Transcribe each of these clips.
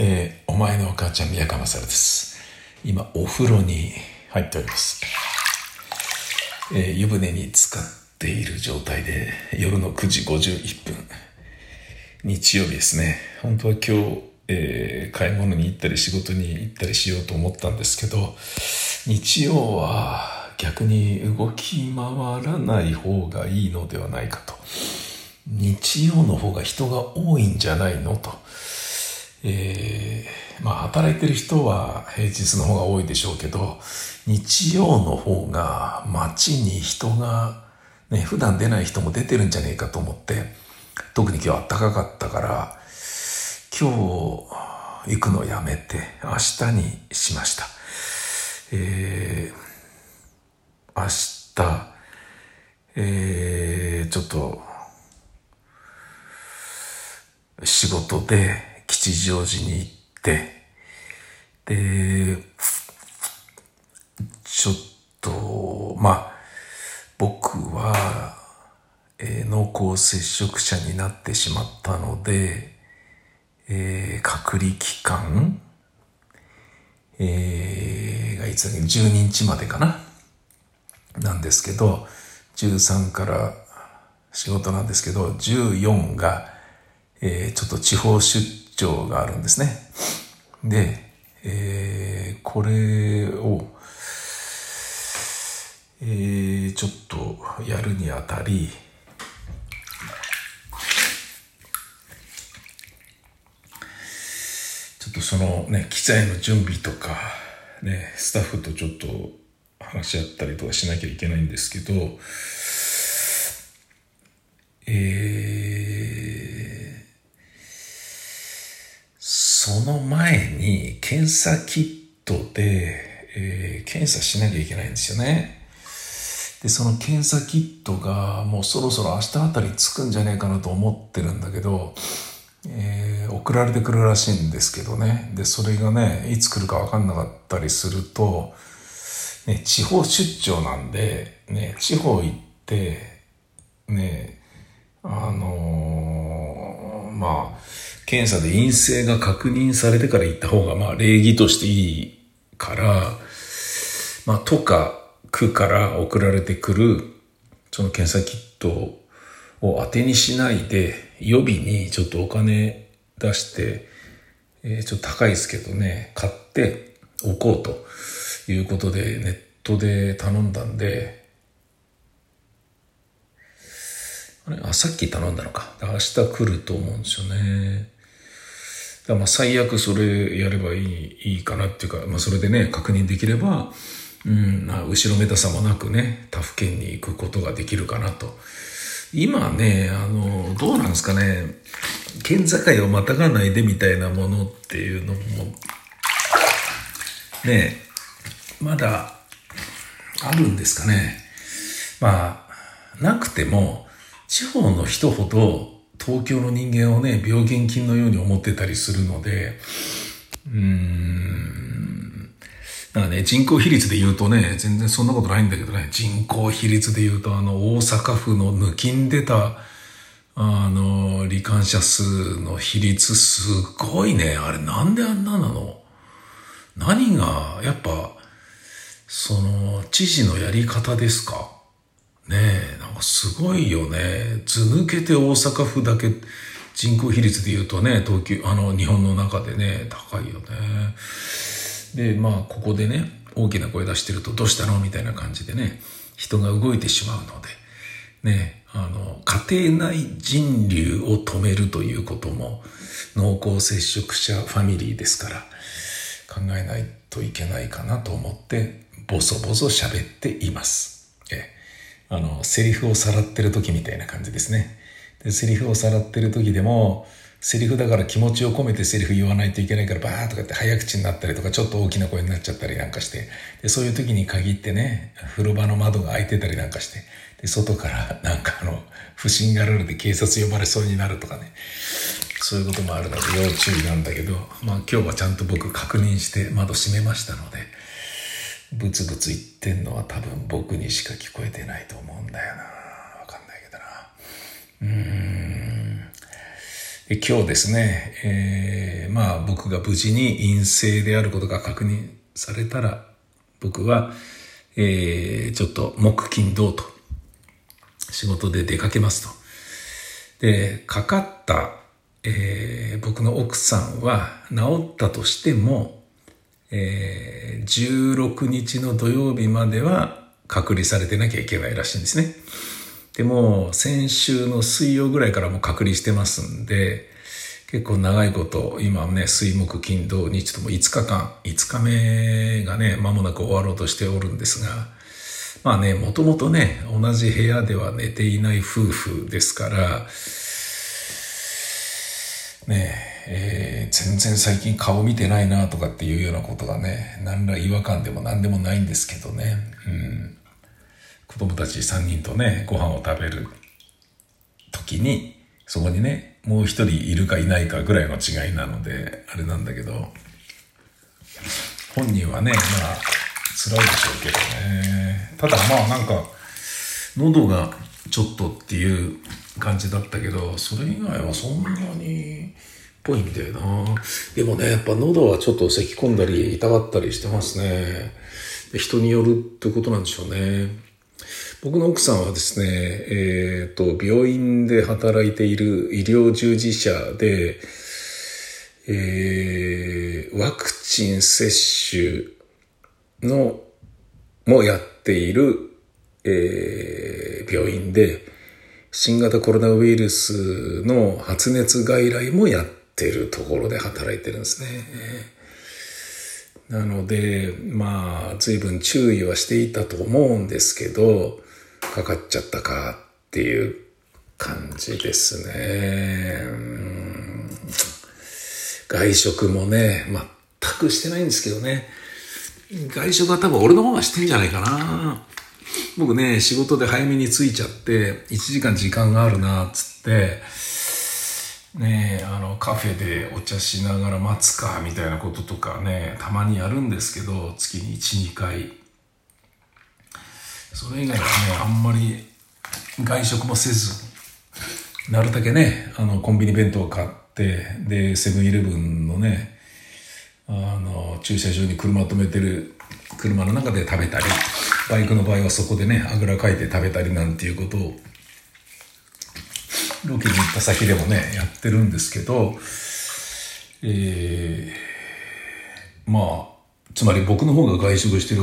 えー、お前のお母ちゃん宮川勝です。今、お風呂に入っております。えー、湯船に浸かっている状態で、夜の9時51分。日曜日ですね。本当は今日、えー、買い物に行ったり仕事に行ったりしようと思ったんですけど、日曜は逆に動き回らない方がいいのではないかと。日曜の方が人が多いんじゃないのと。えー、まあ働いてる人は平日の方が多いでしょうけど、日曜の方が街に人が、ね、普段出ない人も出てるんじゃねえかと思って、特に今日暖かかったから、今日行くのやめて明日にしました。えー、明日、えー、ちょっと、仕事で吉祥寺に行って、で、ちょっと、まあ、僕は、えー、濃厚接触者になってしまったので、えー、隔離期間、えー、がいつだっけ、12日までかな。なんですけど、13から仕事なんですけど、14が、えー、ちょっと地方出張があるんですね。で、えー、これを、えー、ちょっとやるにあたり、ちょっとそのね、機材の準備とか、ね、スタッフとちょっと話し合ったりとかしなきゃいけないんですけど、えーその前に検査キットで、えー、検査しなきゃいけないんですよね。で、その検査キットがもうそろそろ明日あたり着くんじゃねえかなと思ってるんだけど、えー、送られてくるらしいんですけどね。で、それがね、いつ来るかわかんなかったりすると、ね、地方出張なんで、ね、地方行って、ね、あのー、まあ、検査で陰性が確認されてから行った方が、まあ、礼儀としていいから、まあ、都か区から送られてくる、その検査キットを当てにしないで、予備にちょっとお金出して、えー、ちょっと高いですけどね、買っておこうということで、ネットで頼んだんで、あれ？あ、さっき頼んだのか。明日来ると思うんですよね。だまあ最悪それやればいい、いいかなっていうか、まあそれでね、確認できれば、うん、後ろめたさもなくね、他府県に行くことができるかなと。今ね、あの、どうなんですかね、県境をまたがないでみたいなものっていうのも、ね、まだあるんですかね。まあ、なくても、地方の人ほど東京の人間をね、病原菌のように思ってたりするので、うーん、なんかね、人口比率で言うとね、全然そんなことないんだけどね、人口比率で言うと、あの、大阪府の抜きんでた、あの、罹患者数の比率すごいね。あれなんであんななの？何が、やっぱ、その、知事のやり方ですか？ねえ、なんかすごいよね。図抜けて大阪府だけ人口比率で言うとね、東京、あの、日本の中でね、高いよね。で、まあ、ここでね、大きな声出してると、どうしたのみたいな感じでね、人が動いてしまうので、ね、あの、家庭内人流を止めるということも、濃厚接触者ファミリーですから、考えないといけないかなと思って、ボソボソ喋っています。あの、セリフをさらってる時みたいな感じですね。で、セリフをさらってる時でも、セリフだから気持ちを込めてセリフ言わないといけないからバーッとかって早口になったりとかちょっと大きな声になっちゃったりなんかして、で、そういう時に限ってね、風呂場の窓が開いてたりなんかして、で、外からなんかあの、不審がられて警察呼ばれそうになるとかね、そういうこともあるので要注意なんだけど、まあ今日はちゃんと僕確認して窓閉めましたので、ブツブツ言ってんのは多分僕にしか聞こえてないと思うんだよな。わかんないけどな。うーん。今日ですね、えー、まあ僕が無事に陰性であることが確認されたら、僕は、えー、ちょっと木金土と仕事で出かけますと。で、かかった、えー、僕の奥さんは治ったとしても、えー、16日の土曜日までは隔離されてなきゃいけないらしいんですね。でも、先週の水曜ぐらいからも隔離してますんで、結構長いこと、今ね、水木金土日とも5日間、5日目がね、間もなく終わろうとしておるんですが、まあね、もともとね、同じ部屋では寝ていない夫婦ですから、ねえー、全然最近顔見てないなとかっていうようなことがね、何ら違和感でも何でもないんですけどね。うん。子供たち3人とね、ご飯を食べる時に、そこにね、もう一人いるかいないかぐらいの違いなので、あれなんだけど、本人はね、まあ、辛いでしょうけどね。ただまあなんか、喉がちょっとっていう感じだったけど、それ以外はそんなに、ぽいみたいな。でもね、やっぱ喉はちょっと咳き込んだり痛がったりしてますね。人によるってことなんでしょうね。僕の奥さんはですね、えっ、ー、と、病院で働いている医療従事者で、えー、ワクチン接種の、もやっている、えー、病院で、新型コロナウイルスの発熱外来もやっててるところで働いてるんですね。なので、まあ、随分注意はしていたと思うんですけど、かかっちゃったかっていう感じですね。外食もね、全くしてないんですけどね。外食は多分俺の方がしてんじゃないかな。僕ね、仕事で早めに着いちゃって、1時間時間があるな、つって、ねあの、カフェでお茶しながら待つか、みたいなこととかね、たまにやるんですけど、月に1、2回。それ以外はね、あんまり外食もせず、なるだけね、あの、コンビニ弁当を買って、で、セブンイレブンのね、あの、駐車場に車止めてる車の中で食べたり、バイクの場合はそこでね、あぐらかいて食べたりなんていうことを、ロケに行った先でもね、やってるんですけど、えー、まあ、つまり僕の方が外食してる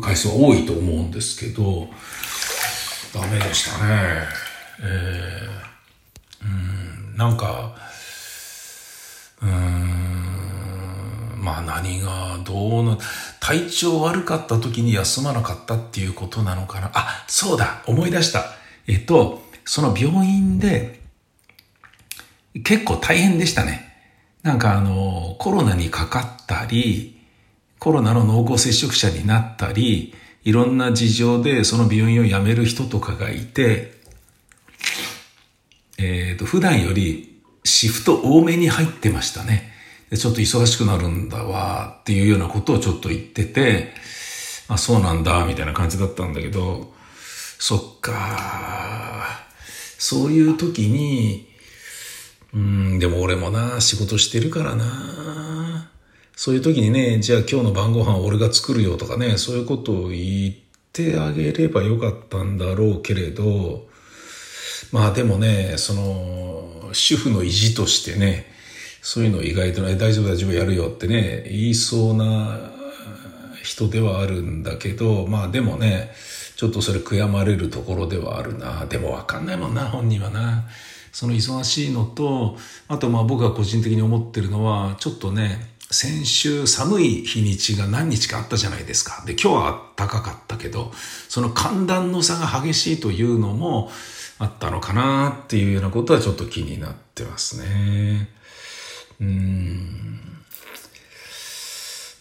回数は多いと思うんですけど、ダメでしたね。えー、うん、なんか、うん、まあ何がどうな、体調悪かった時に休まなかったっていうことなのかな。あ、そうだ、思い出した。えっと、その病院で、結構大変でしたね。なんかあの、コロナにかかったり、コロナの濃厚接触者になったり、いろんな事情でその病院を辞める人とかがいて、えっ、ー、と、普段よりシフト多めに入ってましたね。ちょっと忙しくなるんだわっていうようなことをちょっと言ってて、あ、そうなんだ、みたいな感じだったんだけど、そっか、そういう時に、うん、でも俺もな、仕事してるからな。そういう時にね、じゃあ今日の晩ご飯俺が作るよとかね、そういうことを言ってあげればよかったんだろうけれど、まあでもね、その、主婦の意地としてね、そういうの意外とね、大丈夫大丈夫やるよってね、言いそうな人ではあるんだけど、まあでもね、ちょっとそれ悔やまれるところではあるな。でもわかんないもんな、本人はな。その忙しいのと、あとまあ僕が個人的に思ってるのは、ちょっとね、先週寒い日にちが何日かあったじゃないですか。で、今日は暖かかったけど、その寒暖の差が激しいというのもあったのかなっていうようなことはちょっと気になってますね。うん。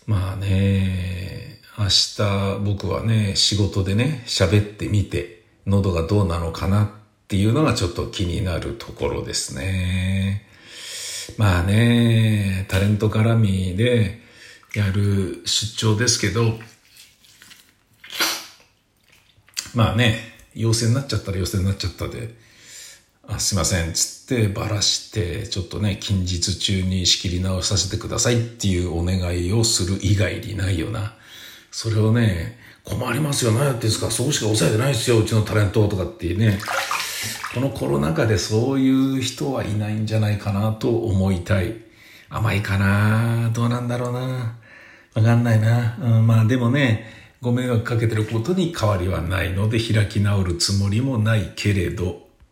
まあね、明日僕はね、仕事でね、喋ってみて、喉がどうなのかなっていうのがちょっと気になるところですね。まあね、タレント絡みでやる出張ですけど、まあね、陽性になっちゃったら陽性になっちゃったで、あすいません、つってばらして、ちょっとね、近日中に仕切り直させてくださいっていうお願いをする以外にないよな。それをね、困りますよ、何やってんですか、そこしか抑えてないですよ、うちのタレントとかっていうね。このコロナ禍でそういう人はいないんじゃないかなと思いたい。甘いかな？どうなんだろうな？わかんないな。うん、まあでもね、ご迷惑かけてることに変わりはないので開き直るつもりもないけれど、